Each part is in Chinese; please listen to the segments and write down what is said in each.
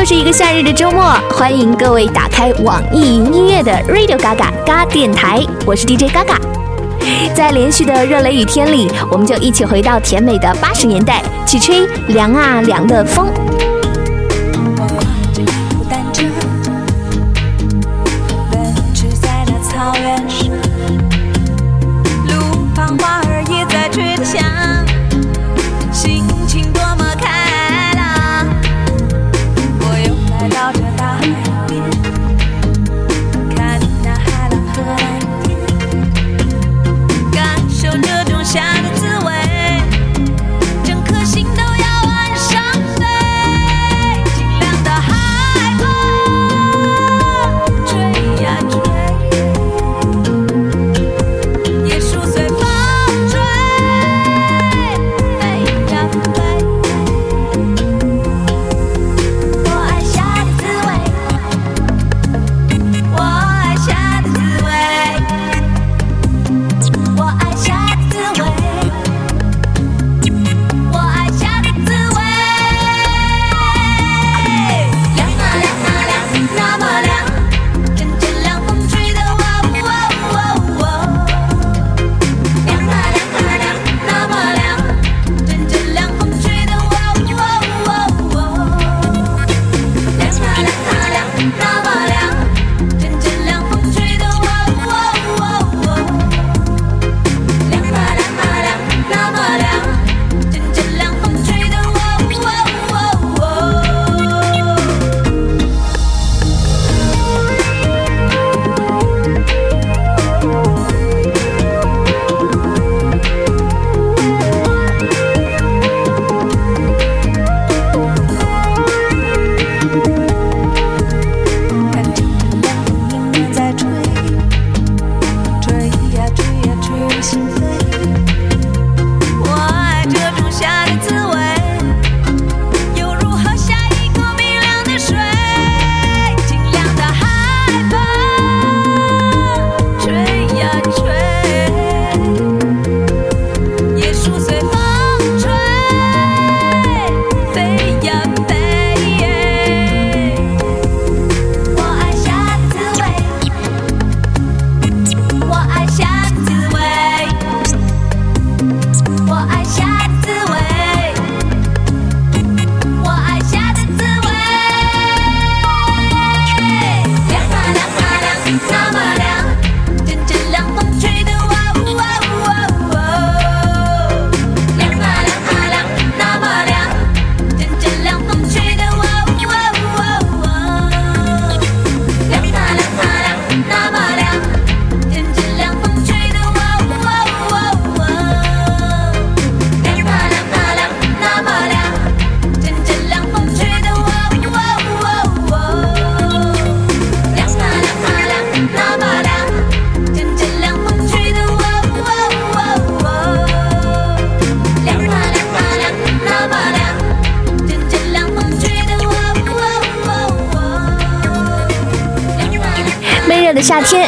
又是一个夏日的周末，欢迎各位打开网易云音乐的 Radio Gaga，嘎电台。我是 DJ Gaga，在连续的热雷雨天里，我们就一起回到甜美的八十年代，去吹凉啊凉的风。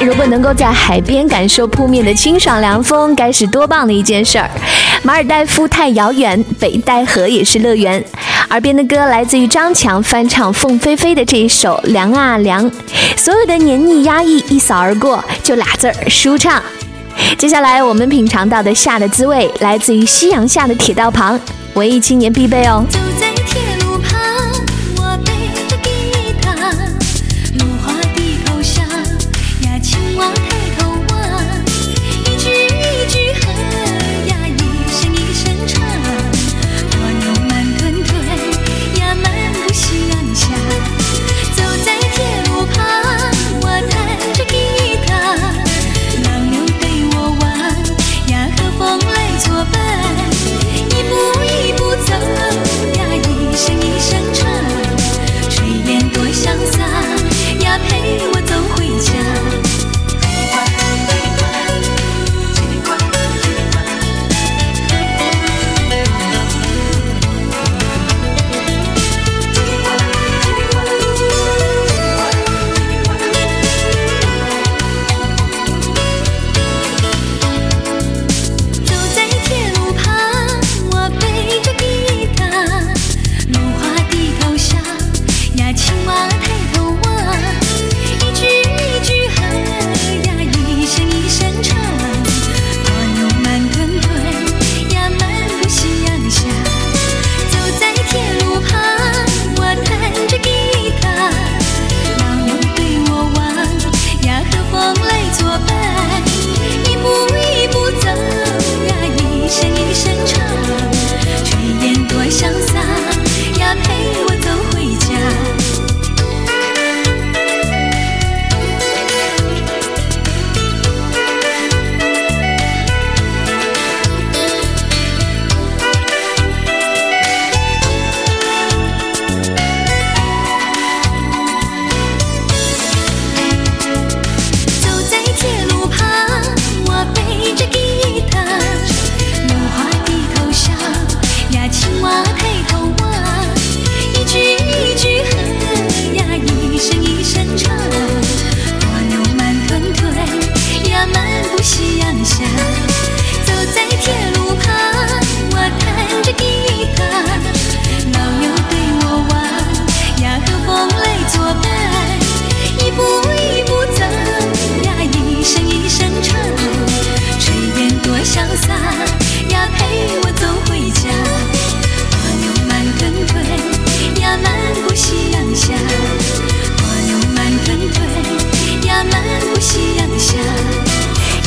如果能够在海边感受扑面的清爽凉风该是多棒的一件事儿马尔代夫太遥远北戴河也是乐园。耳边的歌来自于张强翻唱凤飞飞的这一首凉啊凉所有的黏腻压抑一扫而过就俩字儿舒畅。接下来我们品尝到的夏的滋味来自于夕阳下的铁道旁文艺青年必备哦。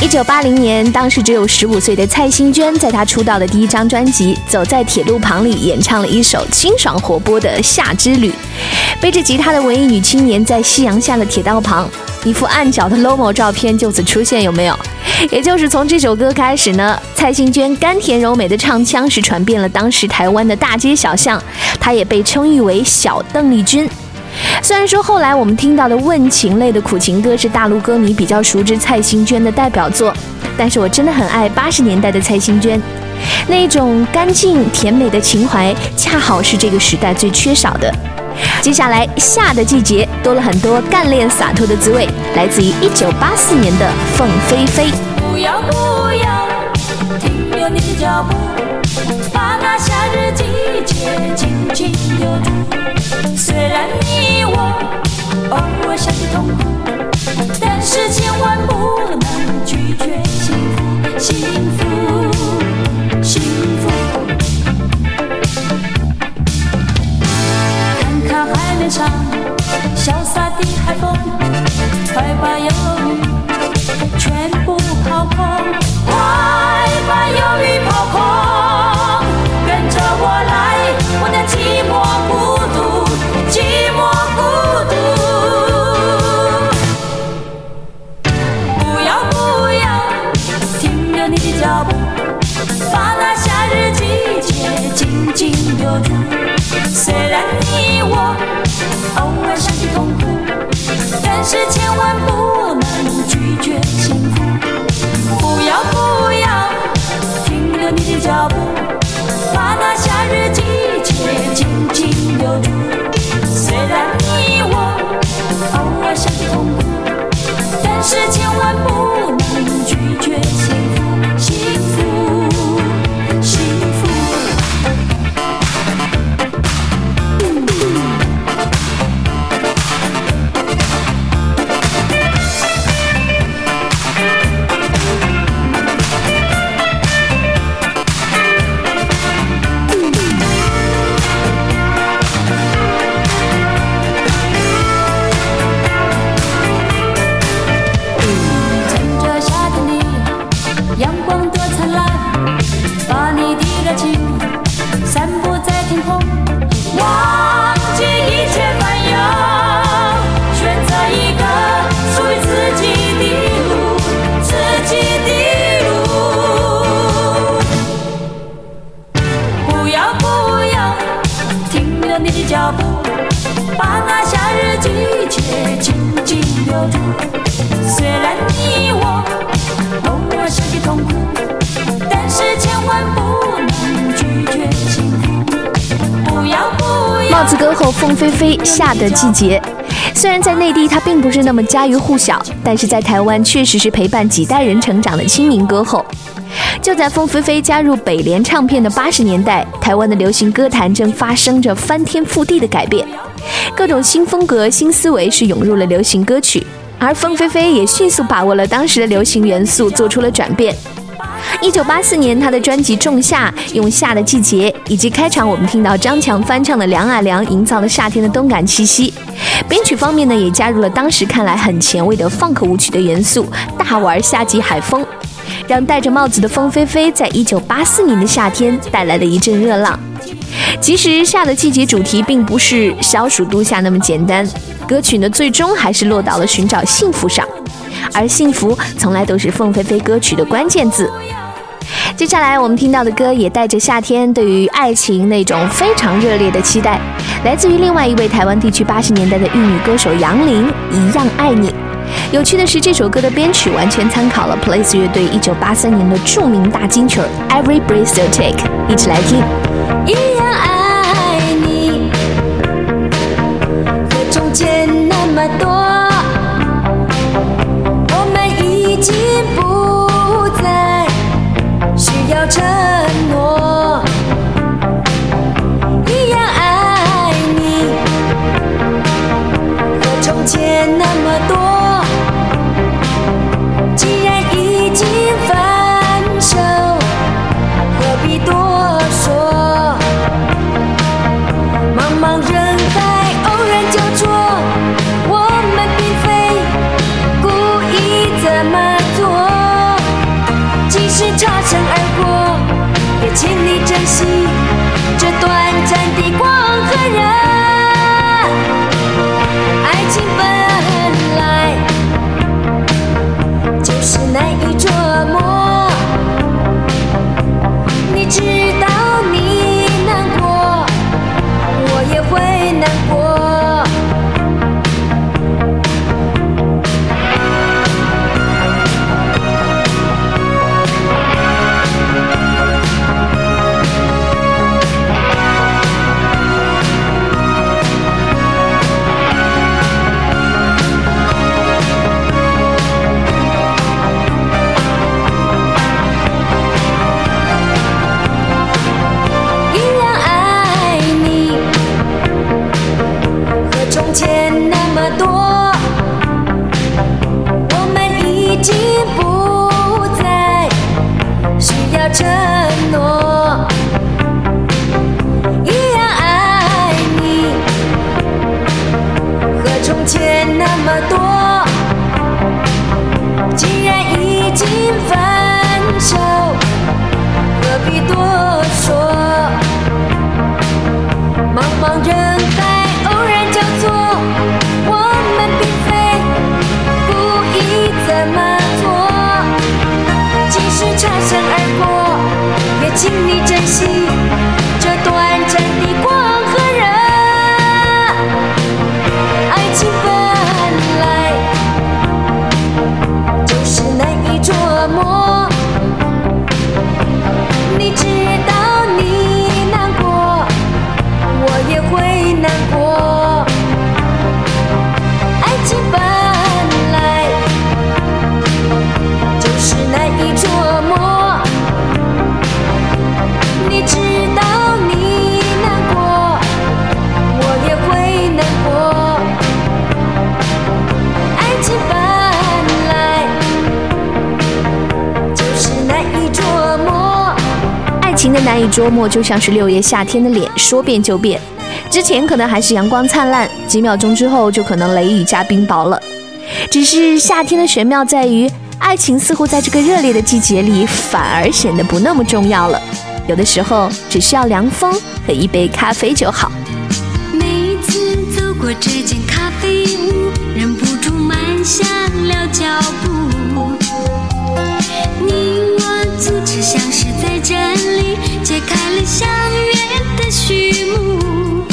一九八零年，当时只有十五岁的蔡幸娟，在她出道的第一张专辑《走在铁路旁》里，演唱了一首清爽活泼的《夏之旅》。背着吉他的文艺女青年，在夕阳下的铁道旁，一副暗角的 lomo 照片就此出现，有没有？也就是从这首歌开始呢，蔡幸娟甘甜柔美的唱腔是传遍了当时台湾的大街小巷，她也被称誉为“小邓丽君”。虽然说后来我们听到的问情类的苦情歌是大陆歌迷比较熟知蔡幸娟的代表作，但是我真的很爱八十年代的蔡幸娟，那种干净甜美的情怀，恰好是这个时代最缺少的。接下来，夏的季节多了很多干练洒脱的滋味，来自于一九八四年的凤飞飞。不要不要停留你的脚步，把那夏日季紧紧留住。虽然你我偶尔想起痛苦，但是千万不能拒绝幸福，幸福，幸福。看看海面上潇洒的海风，快把忧郁。全部抛空，快把忧你的脚步，把那夏日季节紧紧留住。虽然你我偶尔想起痛苦，但是千万不能拒绝幸福。不要不要帽子歌后凤飞飞《夏的季节》，虽然在内地他并不是那么家喻户晓，但是在台湾确实是陪伴几代人成长的亲民歌后。就在凤飞飞加入北联唱片的八十年代，台湾的流行歌坛正发生着翻天覆地的改变，各种新风格、新思维是涌入了流行歌曲，而凤飞飞也迅速把握了当时的流行元素，做出了转变。一九八四年，他的专辑《仲夏》用《夏的季节》以及开场我们听到张强翻唱的《凉啊凉》，营造了夏天的动感气息。编曲方面呢，也加入了当时看来很前卫的 funk 舞曲的元素，大玩夏季海风，让戴着帽子的凤飞飞在一九八四年的夏天带来了一阵热浪。其实夏的季节主题并不是消暑度夏那么简单，歌曲呢最终还是落到了寻找幸福上，而幸福从来都是凤飞飞歌曲的关键字。接下来我们听到的歌也带着夏天对于爱情那种非常热烈的期待，来自于另外一位台湾地区八十年代的玉女歌手杨林，《一样爱你》。有趣的是，这首歌的编曲完全参考了 Place 乐队一九八三年的著名大金曲《Every Breath You Take》，一起来听。一样爱你，和从前那么多，我们已经不再需要承一周末就像是六月夏天的脸说变就变。之前可能还是阳光灿烂几秒钟之后就可能雷雨加冰雹了。只是夏天的玄妙在于爱情似乎在这个热烈的季节里反而显得不那么重要了。有的时候只需要凉风和一杯咖啡就好。每次走过这间咖啡屋忍不住慢下了脚步。这里揭开了相约的序幕。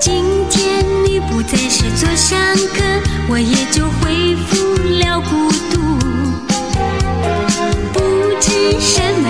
今天你不再是座上客，我也就恢复了孤独。不知什么。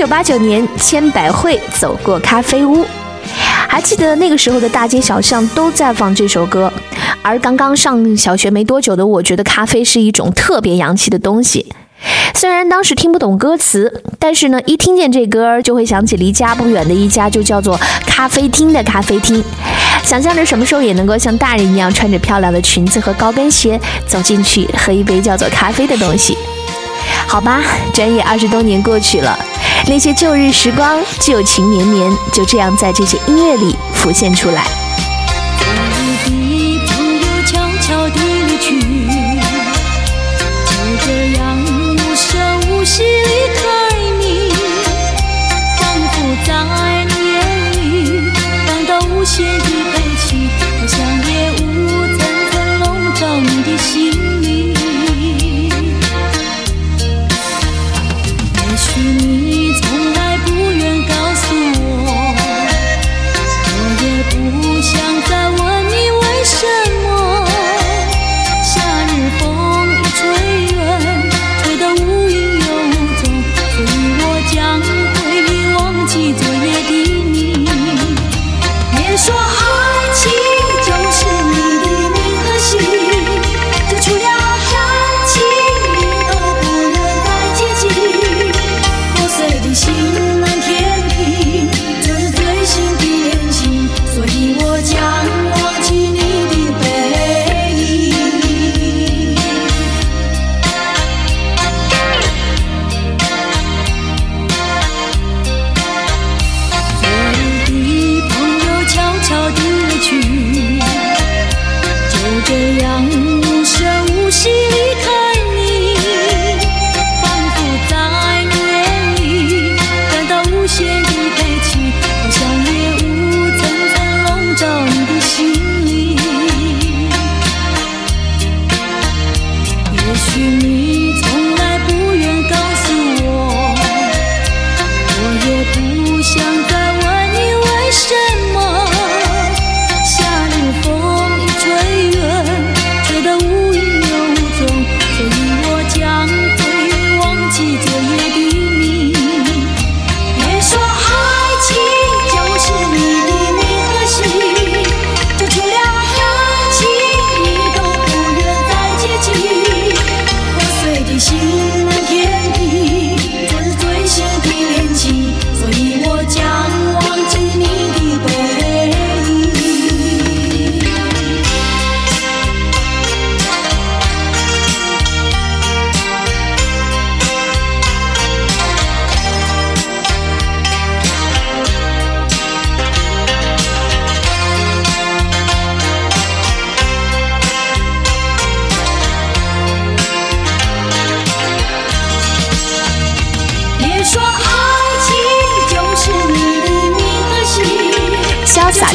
九八九年，千百惠走过咖啡屋，还记得那个时候的大街小巷都在放这首歌。而刚刚上小学没多久的我，觉得咖啡是一种特别洋气的东西。虽然当时听不懂歌词，但是呢，一听见这歌就会想起离家不远的一家就叫做咖啡厅的咖啡厅，想象着什么时候也能够像大人一样穿着漂亮的裙子和高跟鞋走进去喝一杯叫做咖啡的东西。好吧，转眼二十多年过去了，那些旧日时光旧情绵绵，就这样在这些音乐里浮现出来。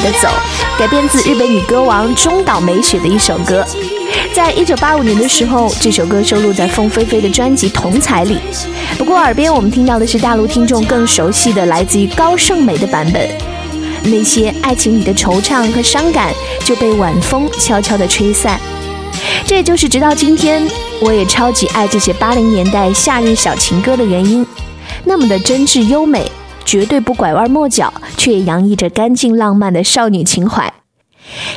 的走，改编自日本女歌王中岛美雪的一首歌。在一九八五年的时候，这首歌收录在凤飞飞的专辑《同彩》里。不过，耳边我们听到的是大陆听众更熟悉的来自于高胜美的版本。那些爱情里的惆怅和伤感就被晚风悄悄地吹散。这也就是直到今天，我也超级爱这些八零年代夏日小情歌的原因。那么的真挚优美，绝对不拐弯抹角，却洋溢着干净浪漫的少女情怀。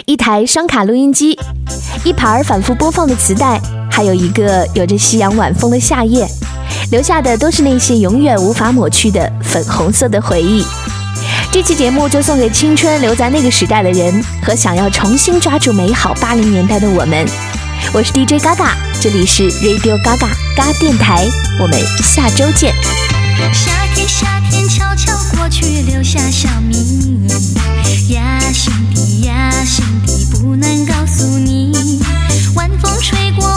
一台双卡录音机，一盘反复播放的磁带，还有一个有着夕阳晚风的夏夜，留下的都是那些永远无法抹去的粉红色的回忆。这期节目就送给青春留在那个时代的人和想要重新抓住美好八零年代的我们。我是 DJ 嘎嘎，这里是 Radio 嘎嘎嘎电台，我们下周见。夏天，夏悄悄过去，留下小秘密。呀，心底呀，心底不能告诉你。晚风吹过，